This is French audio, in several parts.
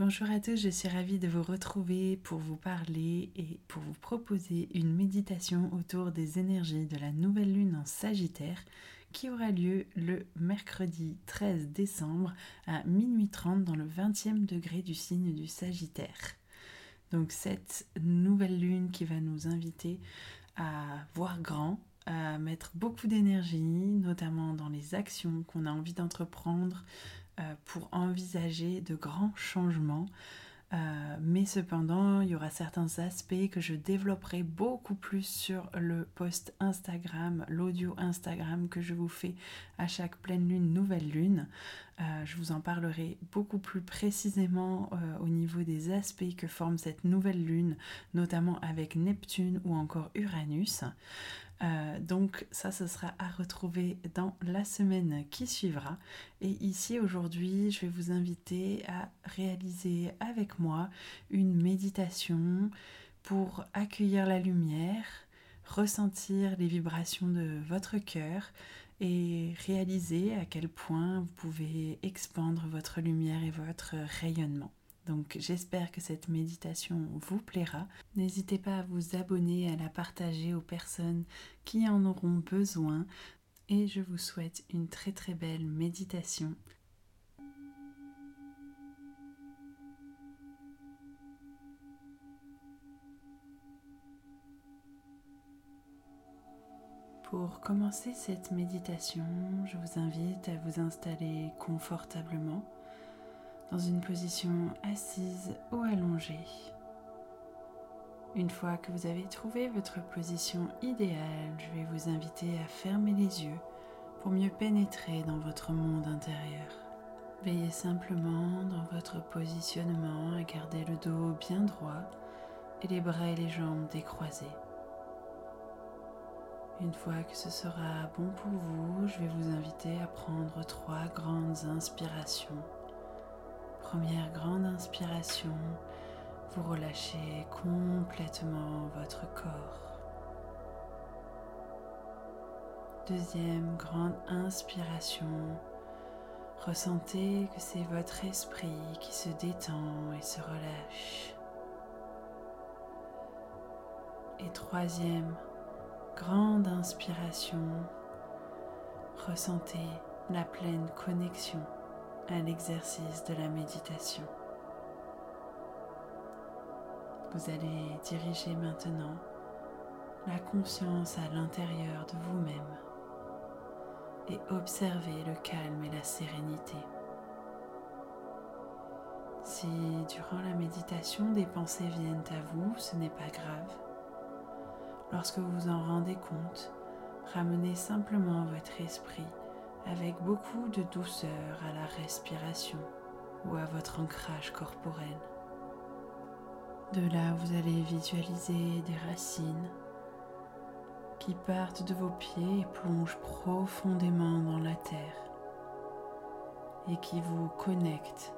Bonjour à tous, je suis ravie de vous retrouver pour vous parler et pour vous proposer une méditation autour des énergies de la nouvelle lune en Sagittaire qui aura lieu le mercredi 13 décembre à minuit 30 dans le 20e degré du signe du Sagittaire. Donc cette nouvelle lune qui va nous inviter à voir grand, à mettre beaucoup d'énergie, notamment dans les actions qu'on a envie d'entreprendre, pour envisager de grands changements. Euh, mais cependant, il y aura certains aspects que je développerai beaucoup plus sur le post Instagram, l'audio Instagram que je vous fais à chaque pleine lune, nouvelle lune. Euh, je vous en parlerai beaucoup plus précisément au niveau des aspects que forme cette nouvelle lune, notamment avec Neptune ou encore Uranus. Euh, donc ça, ce sera à retrouver dans la semaine qui suivra. Et ici, aujourd'hui, je vais vous inviter à réaliser avec moi une méditation pour accueillir la lumière, ressentir les vibrations de votre cœur et réaliser à quel point vous pouvez expandre votre lumière et votre rayonnement. Donc j'espère que cette méditation vous plaira. N'hésitez pas à vous abonner, à la partager aux personnes qui en auront besoin. Et je vous souhaite une très très belle méditation. Pour commencer cette méditation, je vous invite à vous installer confortablement dans une position assise ou allongée. Une fois que vous avez trouvé votre position idéale, je vais vous inviter à fermer les yeux pour mieux pénétrer dans votre monde intérieur. Veillez simplement dans votre positionnement à garder le dos bien droit et les bras et les jambes décroisés. Une fois que ce sera bon pour vous, je vais vous inviter à prendre trois grandes inspirations Première grande inspiration, vous relâchez complètement votre corps. Deuxième grande inspiration, ressentez que c'est votre esprit qui se détend et se relâche. Et troisième grande inspiration, ressentez la pleine connexion à l'exercice de la méditation. Vous allez diriger maintenant la conscience à l'intérieur de vous-même et observer le calme et la sérénité. Si durant la méditation des pensées viennent à vous, ce n'est pas grave. Lorsque vous vous en rendez compte, ramenez simplement votre esprit avec beaucoup de douceur à la respiration ou à votre ancrage corporel. De là, vous allez visualiser des racines qui partent de vos pieds et plongent profondément dans la terre et qui vous connectent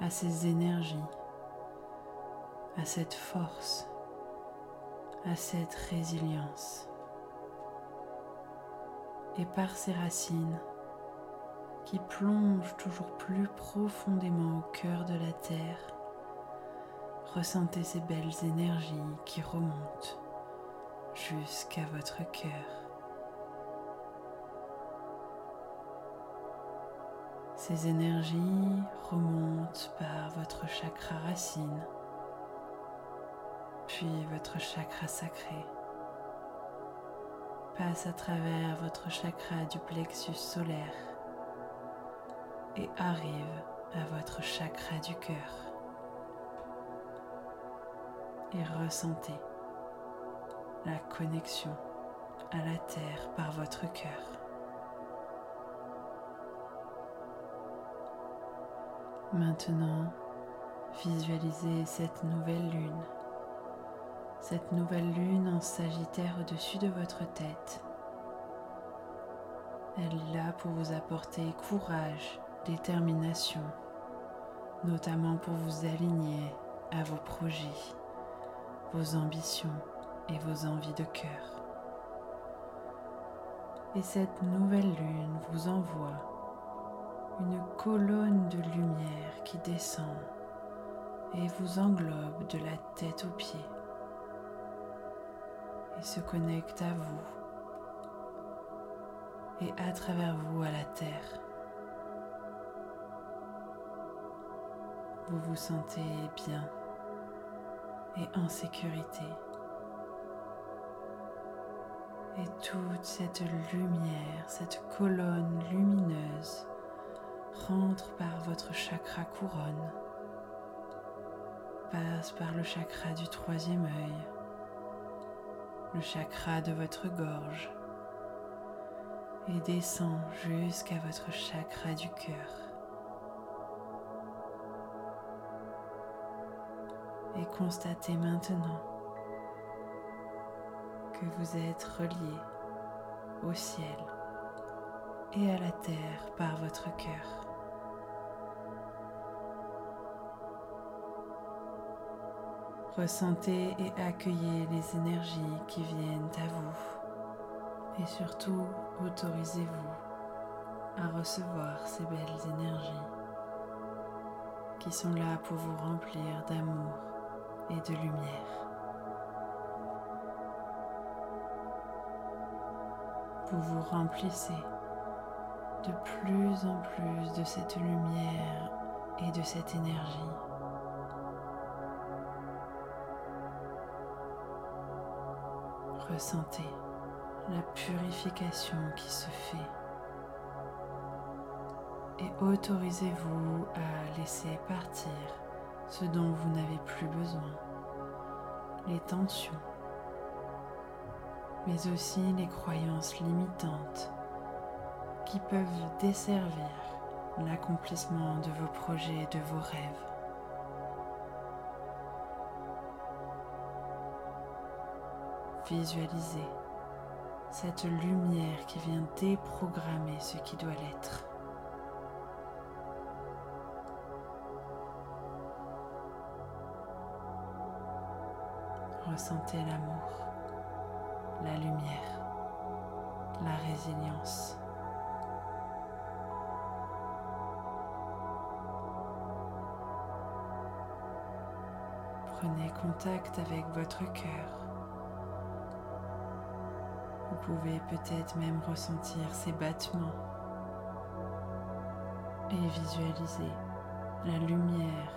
à ces énergies, à cette force, à cette résilience et par ses racines qui plongent toujours plus profondément au cœur de la terre, ressentez ces belles énergies qui remontent jusqu'à votre cœur. Ces énergies remontent par votre chakra racine, puis votre chakra sacré passe à travers votre chakra du plexus solaire et arrive à votre chakra du cœur. Et ressentez la connexion à la terre par votre cœur. Maintenant, visualisez cette nouvelle lune. Cette nouvelle lune en Sagittaire au-dessus de votre tête. Elle est là pour vous apporter courage, détermination, notamment pour vous aligner à vos projets, vos ambitions et vos envies de cœur. Et cette nouvelle lune vous envoie une colonne de lumière qui descend et vous englobe de la tête aux pieds et se connecte à vous et à travers vous à la terre. Vous vous sentez bien et en sécurité. Et toute cette lumière, cette colonne lumineuse rentre par votre chakra couronne, passe par le chakra du troisième œil, le chakra de votre gorge et descend jusqu'à votre chakra du cœur. Et constatez maintenant que vous êtes relié au ciel et à la terre par votre cœur. Ressentez et accueillez les énergies qui viennent à vous et surtout autorisez-vous à recevoir ces belles énergies qui sont là pour vous remplir d'amour et de lumière. Vous vous remplissez de plus en plus de cette lumière et de cette énergie. Ressentez la purification qui se fait et autorisez-vous à laisser partir ce dont vous n'avez plus besoin, les tensions, mais aussi les croyances limitantes qui peuvent desservir l'accomplissement de vos projets et de vos rêves. Visualisez cette lumière qui vient déprogrammer ce qui doit l'être. Ressentez l'amour, la lumière, la résilience. Prenez contact avec votre cœur. Pouvez peut-être même ressentir ces battements et visualiser la lumière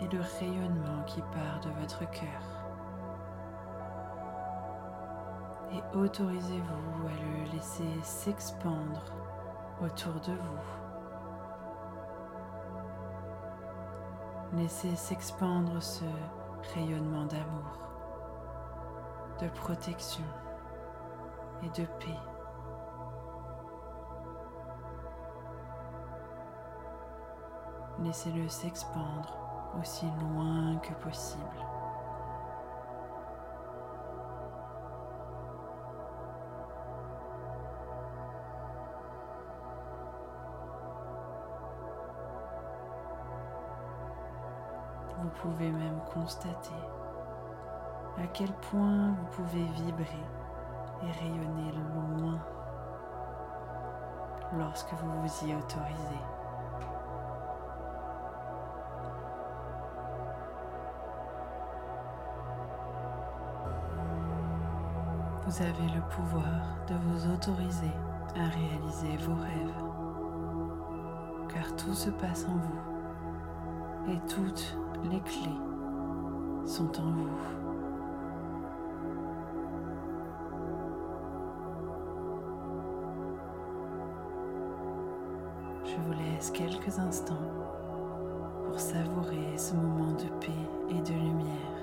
et le rayonnement qui part de votre cœur. Et autorisez-vous à le laisser s'expandre autour de vous. Laissez s'expandre ce rayonnement d'amour, de protection et de paix. Laissez-le s'expandre aussi loin que possible. Vous pouvez même constater à quel point vous pouvez vibrer et rayonner loin lorsque vous vous y autorisez. Vous avez le pouvoir de vous autoriser à réaliser vos rêves, car tout se passe en vous et toutes les clés sont en vous. Je vous laisse quelques instants pour savourer ce moment de paix et de lumière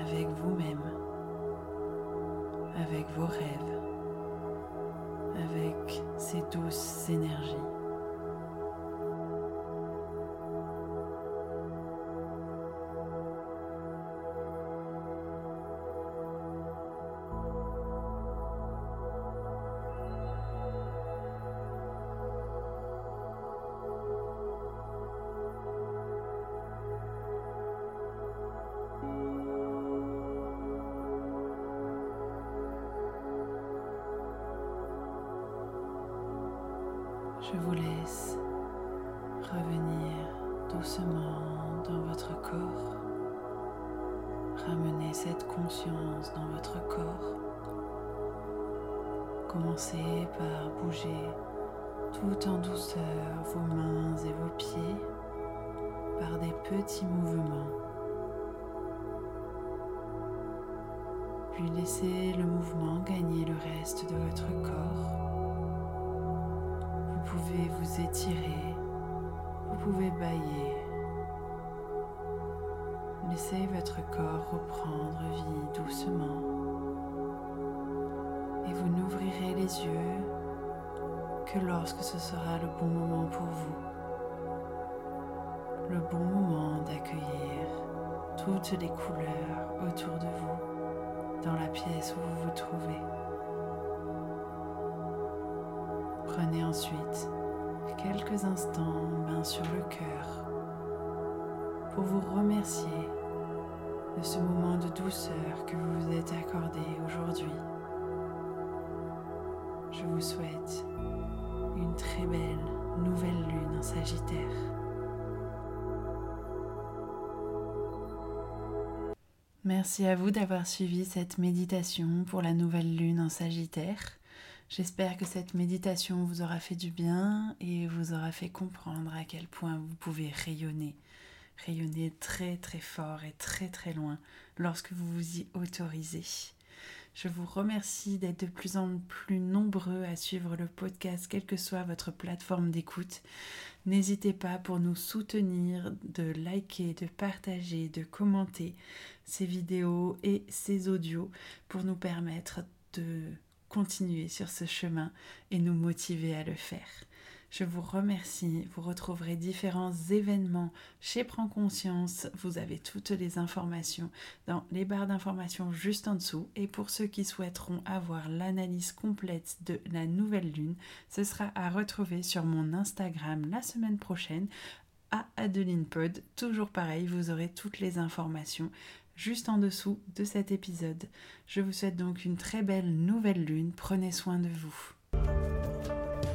avec vous-même, avec vos rêves, avec ces douces énergies. Je vous laisse revenir doucement dans votre corps. Ramenez cette conscience dans votre corps. Commencez par bouger tout en douceur vos mains et vos pieds par des petits mouvements. Puis laissez le mouvement gagner le reste de votre corps. Vous pouvez vous étirer, vous pouvez bailler. Laissez votre corps reprendre vie doucement. Et vous n'ouvrirez les yeux que lorsque ce sera le bon moment pour vous. Le bon moment d'accueillir toutes les couleurs autour de vous dans la pièce où vous vous trouvez. Prenez ensuite quelques instants main sur le cœur pour vous remercier de ce moment de douceur que vous vous êtes accordé aujourd'hui. Je vous souhaite une très belle nouvelle lune en Sagittaire. Merci à vous d'avoir suivi cette méditation pour la nouvelle lune en Sagittaire. J'espère que cette méditation vous aura fait du bien et vous aura fait comprendre à quel point vous pouvez rayonner, rayonner très très fort et très très loin lorsque vous vous y autorisez. Je vous remercie d'être de plus en plus nombreux à suivre le podcast, quelle que soit votre plateforme d'écoute. N'hésitez pas pour nous soutenir de liker, de partager, de commenter ces vidéos et ces audios pour nous permettre de continuer sur ce chemin et nous motiver à le faire. Je vous remercie. Vous retrouverez différents événements chez Prends Conscience. Vous avez toutes les informations dans les barres d'informations juste en dessous. Et pour ceux qui souhaiteront avoir l'analyse complète de la nouvelle lune, ce sera à retrouver sur mon Instagram la semaine prochaine à Adeline Pod. Toujours pareil, vous aurez toutes les informations juste en dessous de cet épisode. Je vous souhaite donc une très belle nouvelle lune. Prenez soin de vous.